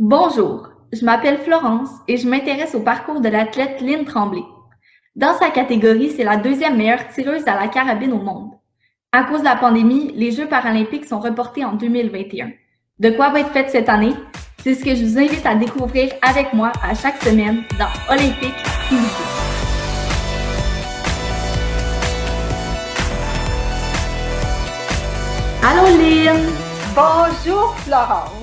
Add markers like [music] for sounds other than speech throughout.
Bonjour, je m'appelle Florence et je m'intéresse au parcours de l'athlète Lynn Tremblay. Dans sa catégorie, c'est la deuxième meilleure tireuse à la carabine au monde. À cause de la pandémie, les Jeux paralympiques sont reportés en 2021. De quoi va être faite cette année? C'est ce que je vous invite à découvrir avec moi à chaque semaine dans Olympique Philippe. Allô Lynn! Bonjour Florence!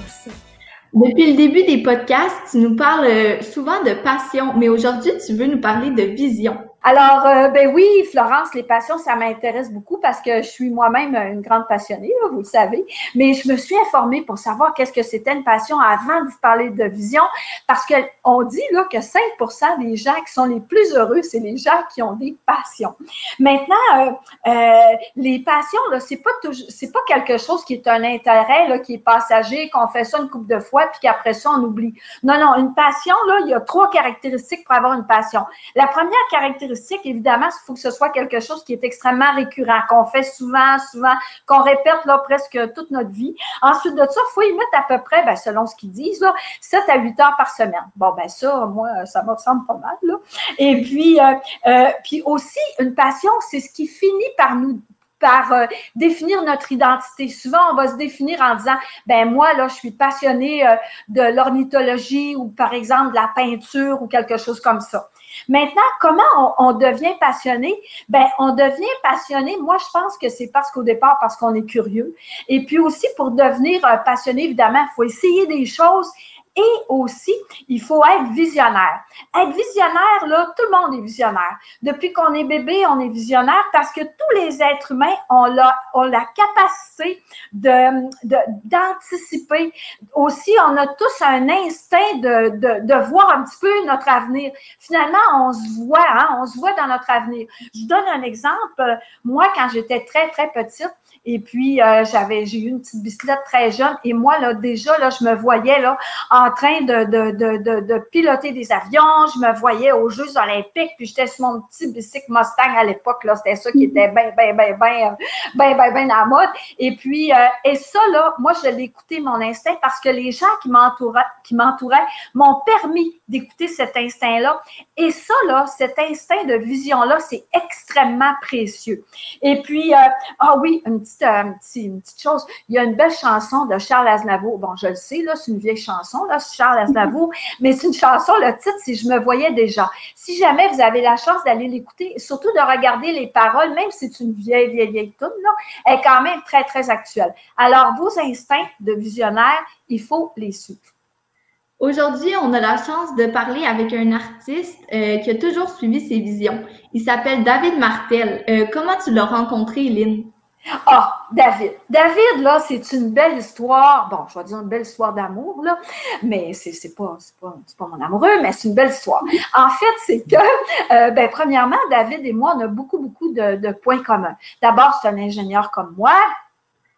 Depuis le début des podcasts, tu nous parles euh, souvent de passion, mais aujourd'hui, tu veux nous parler de vision. Alors, euh, ben oui, Florence, les passions, ça m'intéresse beaucoup parce que je suis moi-même une grande passionnée, vous le savez. Mais je me suis informée pour savoir qu'est-ce que c'était une passion avant de vous parler de vision, parce qu'on dit là que 5% des gens qui sont les plus heureux, c'est les gens qui ont des passions. Maintenant, euh, euh, les passions, là, c'est pas pas quelque chose qui est un intérêt qui est passager, qu'on fait ça une couple de fois puis qu'après ça on oublie. Non, non, une passion là, il y a trois caractéristiques pour avoir une passion. La première caractéristique évidemment, il faut que ce soit quelque chose qui est extrêmement récurrent, qu'on fait souvent, souvent, qu'on répète presque toute notre vie. Ensuite de ça, il faut y mettre à peu près, ben, selon ce qu'ils disent, là, 7 à 8 heures par semaine. Bon, ben ça, moi, ça me ressemble pas mal. Et puis, euh, euh, puis aussi, une passion, c'est ce qui finit par nous par euh, définir notre identité. Souvent, on va se définir en disant, ben moi, là, je suis passionnée de l'ornithologie ou par exemple de la peinture ou quelque chose comme ça. Maintenant, comment on, devient passionné? Ben, on devient passionné. Moi, je pense que c'est parce qu'au départ, parce qu'on est curieux. Et puis aussi, pour devenir euh, passionné, évidemment, il faut essayer des choses et aussi, il faut être visionnaire. Être visionnaire, là, tout le monde est visionnaire. Depuis qu'on est bébé, on est visionnaire parce que tous les êtres humains ont la, ont la capacité de, d'anticiper. aussi, on a tous un instinct de, de, de, voir un petit peu notre avenir. Finalement, on se voit, hein, on se voit dans notre avenir. Je vous donne un exemple. Moi, quand j'étais très, très petite, et puis, euh, j'avais, j'ai eu une petite bicyclette très jeune. Et moi, là, déjà, là, je me voyais là, en train de, de, de, de, piloter des avions. Je me voyais aux Jeux olympiques. Puis j'étais sur mon petit bicycle Mustang à l'époque. Là, c'était ça qui était bien, bien, bien, bien, bien, bien, bien à la mode. Et puis, euh, et ça, là, moi, je l'ai écouté, mon instinct, parce que les gens qui m'entouraient, qui m'entouraient m'ont permis d'écouter cet instinct-là. Et ça, là, cet instinct de vision-là, c'est extrêmement précieux. Et puis, euh, ah oui, une petite euh, une petite chose. Il y a une belle chanson de Charles Aznavour. Bon, je le sais, là, c'est une vieille chanson, là, Charles Aznavour, mais c'est une chanson, le titre, si je me voyais déjà. Si jamais vous avez la chance d'aller l'écouter, surtout de regarder les paroles, même si c'est une vieille, vieille, vieille tune, elle est quand même très, très actuelle. Alors, vos instincts de visionnaire, il faut les suivre. Aujourd'hui, on a la chance de parler avec un artiste euh, qui a toujours suivi ses visions. Il s'appelle David Martel. Euh, comment tu l'as rencontré, Lynn? Ah, David. David, là, c'est une belle histoire. Bon, je vais dire une belle histoire d'amour, là, mais c'est, c'est pas, c'est pas, pas mon amoureux, mais c'est une belle histoire. En fait, c'est que, euh, ben, premièrement, David et moi, on a beaucoup, beaucoup de, de points communs. D'abord, c'est un ingénieur comme moi.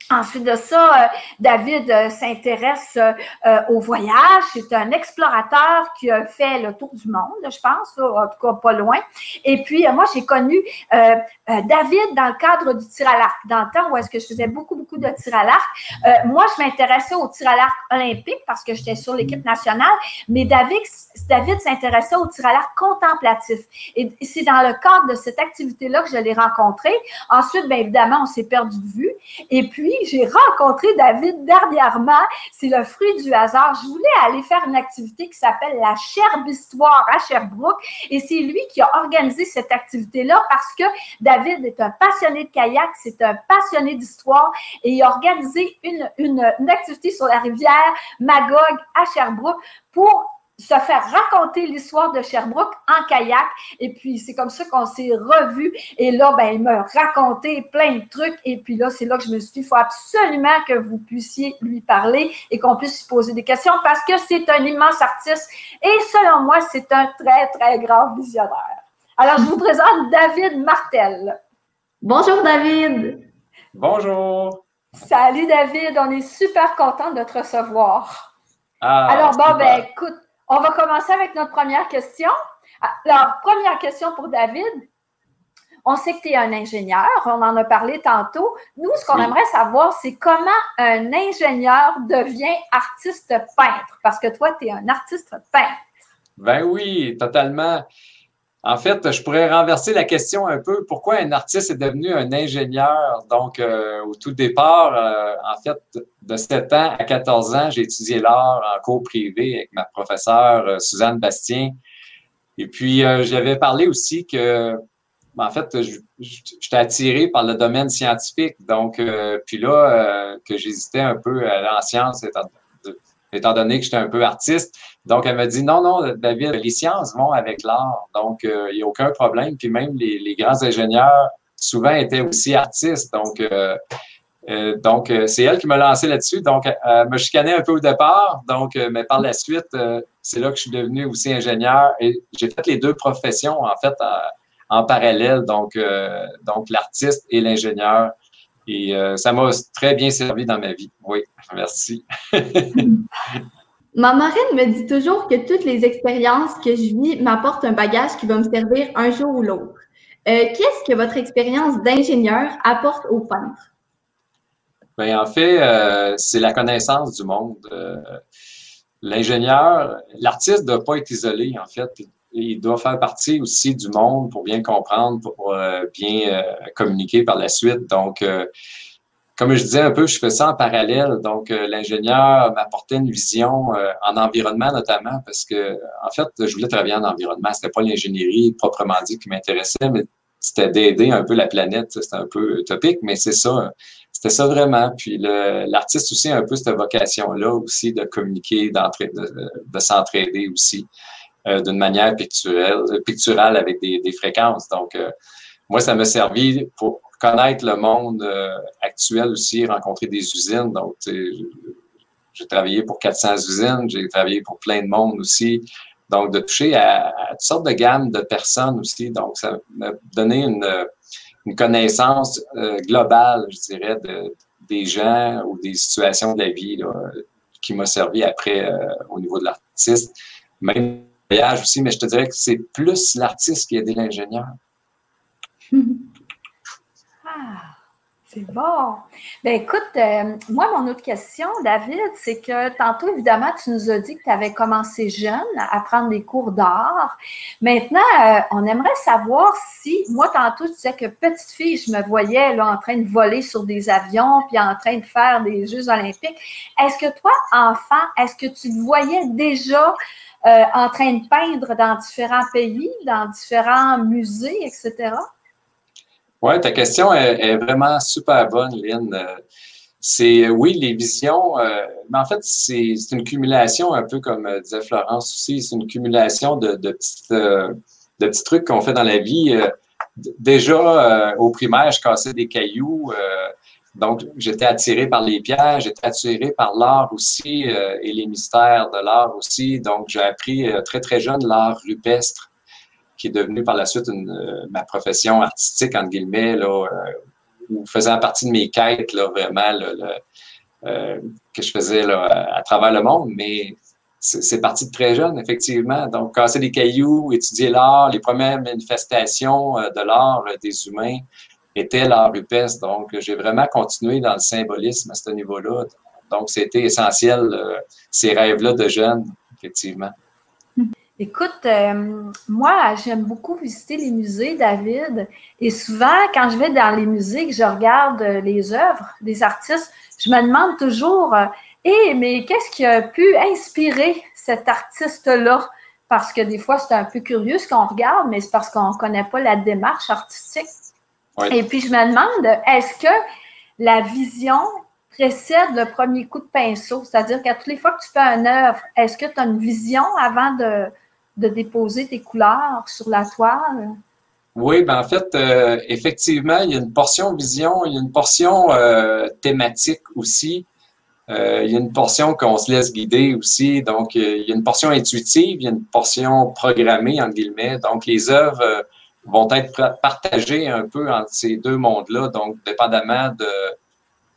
Ensuite de ça, euh, David euh, s'intéresse euh, au voyage. C'est un explorateur qui a fait le tour du monde, je pense, en tout cas pas loin. Et puis, moi, j'ai connu David dans le cadre du tir à l'arc, dans le temps où est-ce que je faisais beaucoup, beaucoup de tir à l'arc. moi, je m'intéressais au tir à l'arc olympique parce que j'étais sur l'équipe nationale, mais David, David s'intéressait au tir à l'arc contemplatif. Et c'est dans le cadre de cette activité-là que je l'ai rencontré. Ensuite, bien évidemment, on s'est perdu de vue. Et puis, j'ai rencontré David dernièrement. C'est le fruit du hasard. Je voulais aller faire une activité qui s'appelle la Cherbe Histoire à Sherbrooke. Et c'est lui qui a organisé cette activité-là parce que David est un passionné de kayak, c'est un passionné d'histoire et il a organisé une, une activité sur la rivière Magog à Sherbrooke pour se faire raconter l'histoire de Sherbrooke en kayak. Et puis, c'est comme ça qu'on s'est revus. Et là, ben, il m'a raconté plein de trucs. Et puis là, c'est là que je me suis dit, il faut absolument que vous puissiez lui parler et qu'on puisse lui poser des questions parce que c'est un immense artiste. Et selon moi, c'est un très, très grand visionnaire. Alors, je vous présente David Martel. Bonjour, David. Bonjour. Salut, David. On est super content de te recevoir. Ah, Alors, bon, ben, écoute, on va commencer avec notre première question. Alors, première question pour David. on sait que tu es un ingénieur, on en a parlé tantôt. Nous, ce qu'on aimerait savoir, c'est comment un ingénieur devient artiste peintre, parce que toi, tu es un artiste peintre. Ben oui, totalement. En fait, je pourrais renverser la question un peu. Pourquoi un artiste est devenu un ingénieur? Donc, euh, au tout départ, euh, en fait, de 7 ans à 14 ans, j'ai étudié l'art en cours privé avec ma professeure euh, Suzanne Bastien. Et puis, j'avais parlé aussi que, en fait, j'étais attiré par le domaine scientifique. Donc, puis là, que j'hésitais un peu à en sciences, étant donné que j'étais un peu artiste. Donc, elle m'a dit, non, non, David, les sciences vont avec l'art. Donc, euh, il n'y a aucun problème. Puis même les, grands ingénieurs, souvent, étaient aussi artistes. Donc, euh, euh, donc c'est elle qui m'a lancé là-dessus. Donc, elle m'a chicané un peu au départ. Donc, mais par la suite, c'est là que je suis devenu aussi ingénieur. Et j'ai fait les deux professions, en fait, en parallèle. Donc, donc l'artiste et l'ingénieur. Et ça m'a très bien servi dans ma vie. Oui, merci. [laughs] Ma marraine me dit toujours que toutes les expériences que je vis m'apportent un bagage qui va me servir un jour ou l'autre. Euh, qu'est-ce que votre expérience d'ingénieur apporte aux peintres? Bien, en fait, euh, c'est la connaissance du monde. Euh, l'ingénieur, l'artiste ne doit pas être isolé, en fait. Il doit faire partie aussi du monde pour bien comprendre, pour bien communiquer par la suite. Donc, comme je disais un peu, je fais ça en parallèle. Donc, euh, l'ingénieur m'apportait une vision euh, en environnement notamment parce que, en fait, je voulais travailler en environnement. C'était pas l'ingénierie proprement dit qui m'intéressait, mais c'était d'aider un peu la planète. C'était un peu utopique, mais c'est ça. C'était ça vraiment. Puis l'artiste aussi a un peu cette vocation-là aussi de communiquer, de, de s'entraider aussi euh, d'une manière picturale, picturale avec des, des fréquences. Donc, moi, ça m'a servi pour connaître le monde euh, actuel aussi, rencontrer des usines. Donc, j'ai travaillé pour 400 usines, j'ai travaillé pour plein de monde aussi. Donc, de toucher à, toutes sortes de gammes de personnes aussi. Donc, ça m'a donné une, une connaissance euh, globale, je dirais, de, des gens ou des situations de la vie qui m'a servi après euh, au niveau de l'artiste. Même voyage aussi, mais je te dirais que c'est plus l'artiste qui a aidé l'ingénieur. [laughs] Ah, c'est bon. Ben écoute, euh, moi, mon autre question, David, c'est que tantôt, évidemment, tu nous as dit que tu avais commencé jeune à prendre des cours d'art. Maintenant, euh, on aimerait savoir si, moi, tantôt, tu disais que petite fille, je me voyais là, en train de voler sur des avions puis en train de faire des Jeux olympiques. Est-ce que toi, enfant, est-ce que tu te voyais déjà euh, en train de peindre dans différents pays, dans différents musées, etc.? Oui, ta question est, vraiment super bonne, Lynn. Euh, c'est oui, les visions, euh, mais en fait, c'est une cumulation, un peu comme euh, disait Florence aussi, c'est une cumulation de, de petits trucs qu'on fait dans la vie. déjà, au primaire, je cassais des cailloux. donc, j'étais attiré par les pierres, j'étais attiré par l'art aussi et les mystères de l'art aussi. Donc, j'ai appris très, très jeune l'art rupestre qui est devenue par la suite euh, ma profession artistique, entre guillemets, là, euh, ou faisant partie de mes quêtes, là, vraiment, euh, que je faisais là, à, travers le monde. Mais c'est parti de très jeune, effectivement. Donc, casser des cailloux, étudier l'art, les premières manifestations de l'art des humains étaient l'art rupestre. Donc, j'ai vraiment continué dans le symbolisme à ce niveau-là. Donc, c'était essentiel, ces rêves-là de jeune, effectivement. Écoute, euh, moi, j'aime beaucoup visiter les musées, David. Et souvent, quand je vais dans les musées, que je regarde euh, les œuvres des artistes, je me demande toujours, hé, euh, mais qu'est-ce qui a pu inspirer cet artiste-là? Parce que des fois, c'est un peu curieux ce qu'on regarde, mais c'est parce qu'on ne connaît pas la démarche artistique. Et puis, je me demande, est-ce que la vision précède le premier coup de pinceau? C'est-à-dire qu'à toutes les fois que tu fais une œuvre, est-ce que tu as une vision avant de, de déposer tes couleurs sur la toile? Oui, ben en fait, euh, effectivement, il y a une portion vision, il y a une portion euh, thématique aussi. Euh, il y a une portion qu'on se laisse guider aussi. Donc, il y a une portion intuitive, il y a une portion programmée, en guillemets. Donc, les œuvres vont être partagées un peu entre ces deux mondes-là. Donc, dépendamment de,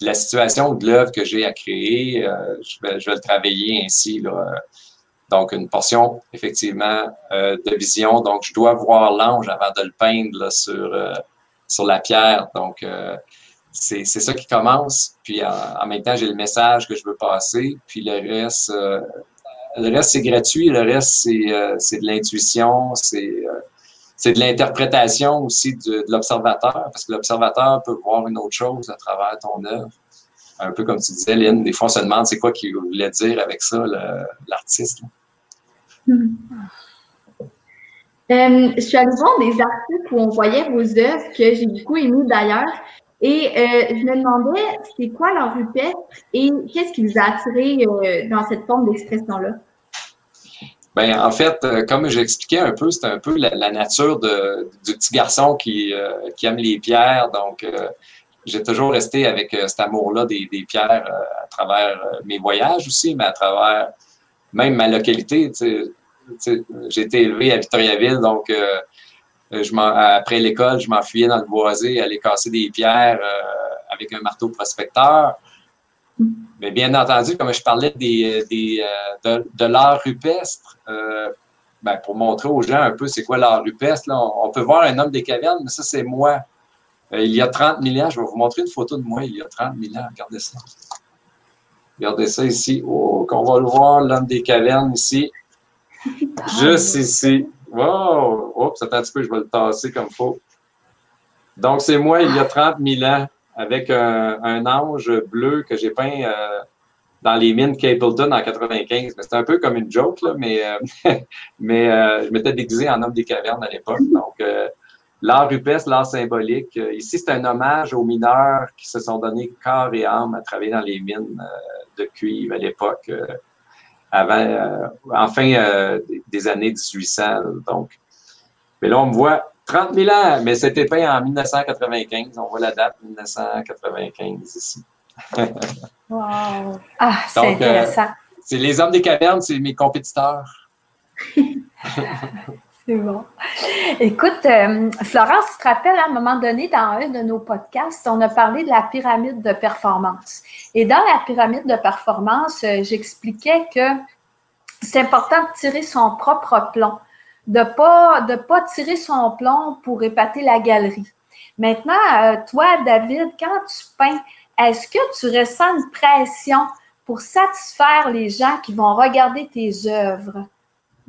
la situation ou de l'œuvre que j'ai à créer, je vais, le travailler ainsi. Donc, une portion, effectivement, euh, de vision. Donc, je dois voir l'ange avant de le peindre sur, euh, sur la pierre. Donc, c'est ça qui commence. Puis en, même temps, j'ai le message que je veux passer. Puis le reste, le reste c'est gratuit. Le reste, c'est de l'intuition. C'est de l'interprétation aussi de, l'observateur, parce que l'observateur peut voir une autre chose à travers ton œuvre. Un peu comme tu disais, Lynn, des fois on se demande c'est quoi qu'il voulait dire avec ça, l'artiste. Euh, je suis allée voir des articles où on voyait vos œuvres que j'ai beaucoup aimées d'ailleurs. Et euh, je me demandais, c'est quoi leur rupestre et qu'est-ce qui vous a attiré euh, dans cette forme d'expression-là? Ben, en fait, comme j'expliquais un peu, c'est un peu la, nature de, du petit garçon qui, qui aime les pierres. Donc, j'ai toujours resté avec cet amour-là des, pierres à travers mes voyages aussi, mais à travers même ma localité. J'ai été élevé à Victoriaville, donc je après l'école, je m'enfuyais dans le boisé, aller casser des pierres avec un marteau prospecteur. Mais bien entendu, comme je parlais des, des de, l'art rupestre, euh, ben, pour montrer aux gens un peu c'est quoi l'art rupestre. Là. On, peut voir un homme des cavernes, mais ça, c'est moi. Euh, il y a 30 000 ans, je vais vous montrer une photo de moi il y a 30 000 ans. Regardez ça. Regardez ça ici. Oh, qu'on va le voir, l'homme des cavernes ici. [laughs] Juste ici. Wow! Oups, attends un petit peu, je vais le tasser comme il faut. Donc, c'est moi il y a 30 000 ans avec un, ange bleu que j'ai peint euh, dans les mines Capleton en 95. C'était un peu comme une joke, là, mais, euh, [laughs] mais euh, je m'étais déguisé en homme des cavernes à l'époque. Donc, l'art rupestre, l'art symbolique. ici, c'est un hommage aux mineurs qui se sont donnés corps et âme à travailler dans les mines de cuivre à l'époque, avant, en fin des années 1800. Donc, mais là, on me voit 30 000 ans, mais c'était peint en 1995. On voit la date 1995 ici. wow! Ah, c'est euh, intéressant. c'est les hommes des cavernes, c'est mes compétiteurs. [laughs] Écoute, euh, Florence, tu te rappelles, à un moment donné, dans un de nos podcasts, on a parlé de la pyramide de performance. Et dans la pyramide de performance, euh, j'expliquais que c'est important de tirer son propre plomb, de ne pas, tirer son plomb pour épater la galerie. Maintenant, toi, David, quand tu peins, est-ce que tu ressens une pression pour satisfaire les gens qui vont regarder tes œuvres?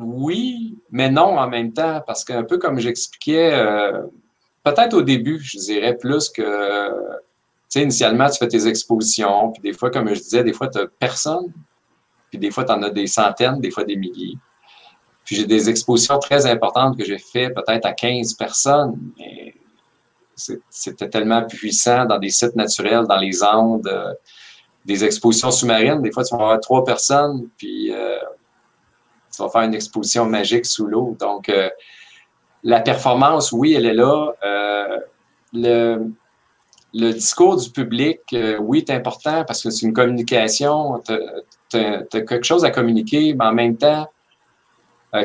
Oui, mais non en même temps, parce qu'un peu comme j'expliquais, euh, peut-être au début, je dirais plus que, tu sais, initialement, tu fais tes expositions, puis des fois, comme je disais, des fois, tu n'as personne, puis des fois, tu en as des centaines, des fois des milliers. Puis j'ai des expositions très importantes que j'ai fait peut-être à 15 personnes, mais c'était tellement puissant dans des sites naturels, dans les Andes, euh, des expositions sous-marines. Des fois, tu vas avoir trois personnes, puis euh, faire une exposition magique sous l'eau. Donc, euh, la performance, oui, elle est là. le, le discours du public, oui, est important parce que c'est une communication. Tu as, quelque chose à communiquer, mais en même temps,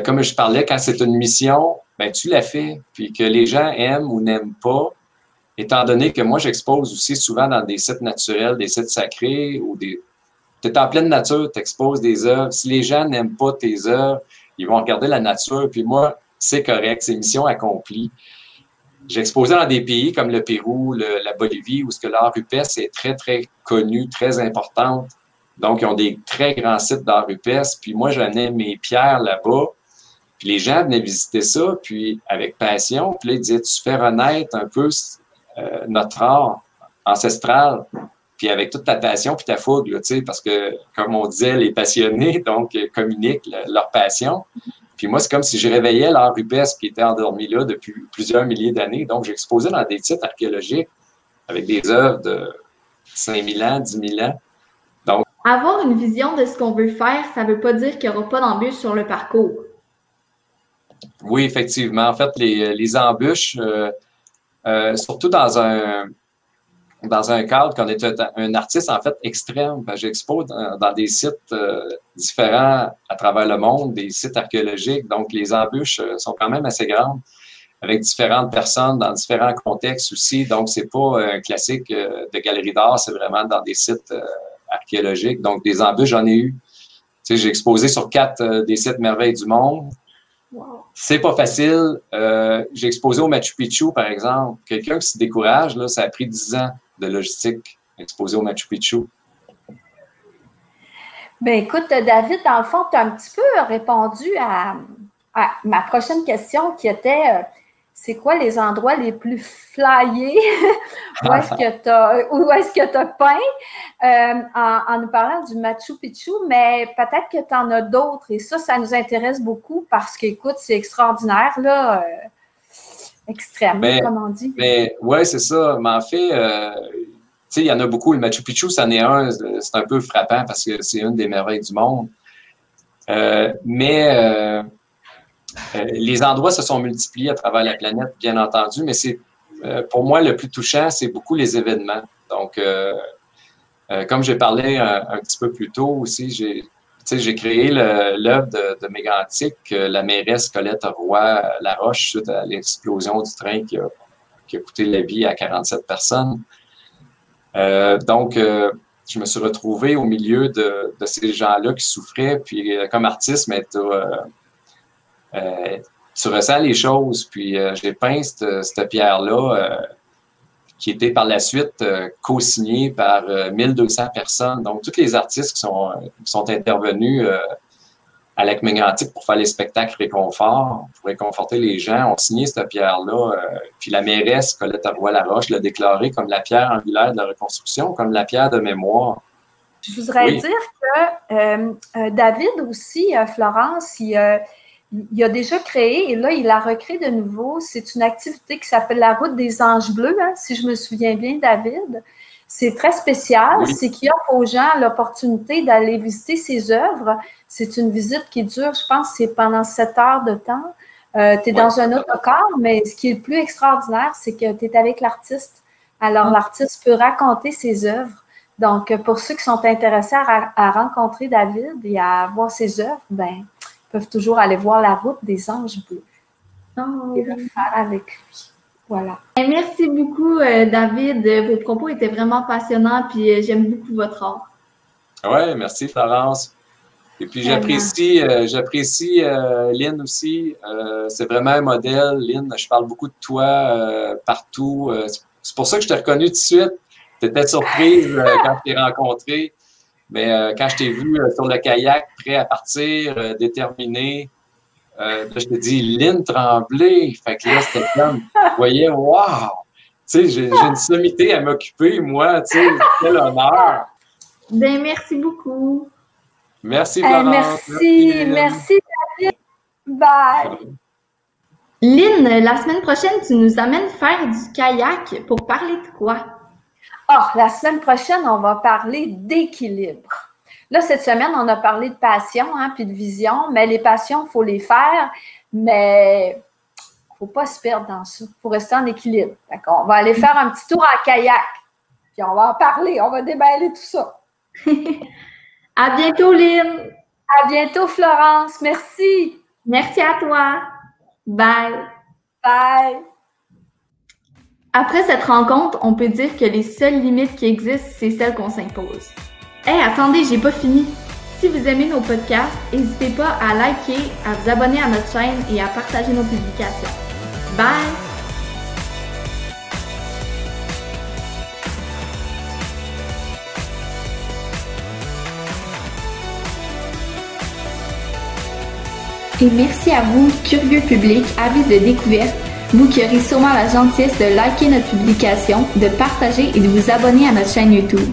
comme je parlais, quand c'est une mission, ben, tu la fais. Puis que les gens aiment ou n'aiment pas, étant donné que moi, j'expose aussi souvent dans des sites naturels, des sites sacrés ou des. Tu es en pleine nature, tu exposes des œuvres. Si les gens n'aiment pas tes œuvres, ils vont regarder la nature. Puis moi, c'est correct, c'est mission accomplie. Exposé dans des pays comme le Pérou, la Bolivie, où ce que l'art rupestre est très, très connu, très importante. Donc, ils ont des très grands sites d'art rupestre. Puis moi, j'amenais mes pierres là-bas. Puis les gens venaient visiter ça, puis avec passion. Puis là, ils disaient, tu fais renaître un peu euh, notre art ancestral, puis avec toute ta passion puis ta fougue, là, parce que, comme on disait, les passionnés, [laughs] donc, euh, communiquent leur passion. Puis moi, c'est comme si je réveillais l'art rupestre qui était endormi là depuis plusieurs milliers d'années. Donc, j'exposais dans des sites archéologiques avec des œuvres de 5000 ans, 10 000 ans. Donc, Avoir une vision de ce qu'on veut faire, ça ne veut pas dire qu'il n'y aura pas d'embûches sur le parcours. Oui, effectivement. En fait, les, les embûches, euh, euh, surtout dans un, dans un cadre qu'on est un, artiste en fait extrême. Ben, j'expose dans, des sites euh, différents à travers le monde, des sites archéologiques. Donc, les embûches euh, sont quand même assez grandes avec différentes personnes dans différents contextes aussi. Donc, c'est pas un classique de galerie d'art, c'est vraiment dans des sites archéologiques. Donc, des embûches, j'en ai eu. Tu sais, j'ai exposé sur quatre des sites merveilles du monde. C'est pas facile. Euh, j'ai exposé au Machu Picchu, par exemple. Quelqu'un qui se décourage, là, ça a pris 10 ans de logistique exposé au Machu Picchu? Ben écoute, David, dans le fond, tu as un petit peu répondu à, ma prochaine question qui était euh, c'est quoi les endroits les plus flyés? [laughs] Où est-ce que tu as, est-ce que as peint? Euh, en, nous parlant du Machu Picchu, mais peut-être que tu en as d'autres et ça, ça nous intéresse beaucoup parce qu'écoute, c'est extraordinaire, là, euh, extrême, comme on dit. Mais ouais, c'est ça. Mais en fait, euh, il y en a beaucoup. Le Machu Picchu, c'en est un, c'est un peu frappant parce que c'est une des merveilles du monde. mais euh, les endroits se sont multipliés à travers la planète, bien entendu, mais c'est euh, pour moi le plus touchant, c'est beaucoup les événements. Donc, euh, comme j'ai parlé un, petit peu plus tôt aussi, j'ai j'ai créé l'œuvre de, de Mégantic, la mairesse Colette Roy Laroche, suite à l'explosion du train qui a, coûté la vie à 47 personnes. donc, je me suis retrouvé au milieu de, ces gens-là qui souffraient. Puis, comme artiste, mais euh, tu ressens les choses. Puis euh, j'ai peint cette, pierre-là euh, qui était par la suite co-signée par 1200 personnes. Donc, tous les artistes qui sont, sont intervenus à Lac Mégantic pour faire les spectacles réconfort, pour réconforter les gens, ont signé cette pierre-là. puis la mairesse, Colette Roy-Laroche, l'a déclarée comme la pierre angulaire de la reconstruction, comme la pierre de mémoire. Je voudrais dire que David aussi, Florence, il, il a déjà créé et là, il a recréé de nouveau. C'est une activité qui s'appelle la route des anges bleus, hein, si je me souviens bien, David. C'est très spécial. C'est qu'il offre aux gens l'opportunité d'aller visiter ses œuvres. C'est une visite qui dure, je pense, c'est pendant sept heures de temps. Euh, tu es dans un autre corps, mais ce qui est le plus extraordinaire, c'est que tu es avec l'artiste. Alors, ah. l'artiste peut raconter ses œuvres. Donc, pour ceux qui sont intéressés à, à rencontrer David et à voir ses œuvres, ben, peuvent toujours aller voir la route des anges bleus oh, et le faire avec lui. Voilà. Ben, merci beaucoup, euh, David. Vos propos étaient vraiment passionnants, puis euh, j'aime beaucoup votre art. Oui, merci, Florence. Et puis j'apprécie, euh, j'apprécie Lynn aussi. c'est vraiment un modèle. Lynn, je parle beaucoup de toi partout. c'est pour ça que je t'ai reconnu tout de suite. Tu étais surprise [laughs] quand je t'ai rencontré. Mais euh, quand je t'ai vu euh, sur le kayak, prêt à partir, euh, déterminé, je te dis Lynn Tremblay. Fait que là, c'était comme, vous voyez, wow! Tu sais, j'ai une sommité à m'occuper, moi, tu sais, quel honneur! Ben, merci beaucoup. Merci, Florence. merci, merci, David. Bye. Lynn, la semaine prochaine, tu nous amènes faire du kayak pour parler de quoi? Ah, la semaine prochaine, on va parler d'équilibre. Là, cette semaine, on a parlé de passion, hein, puis de vision, mais les passions, il faut les faire, mais il ne faut pas se perdre dans ça. Il faut rester en équilibre. D'accord? On va aller faire un petit tour en kayak, puis on va en parler, on va déballer tout ça. [laughs] à bientôt, Lynn. À bientôt, Florence. Merci. Merci à toi. Bye. Bye. Après cette rencontre, on peut dire que les seules limites qui existent, c'est celles qu'on s'impose. Hé, attendez, j'ai pas fini. Si vous aimez nos podcasts, n'hésitez pas à liker, à vous abonner à notre chaîne et à partager nos publications. Bye! Et merci à vous, curieux public, avis de découverte vous qui aurez sûrement la gentillesse de liker notre publication, de partager et de vous abonner à notre chaîne YouTube.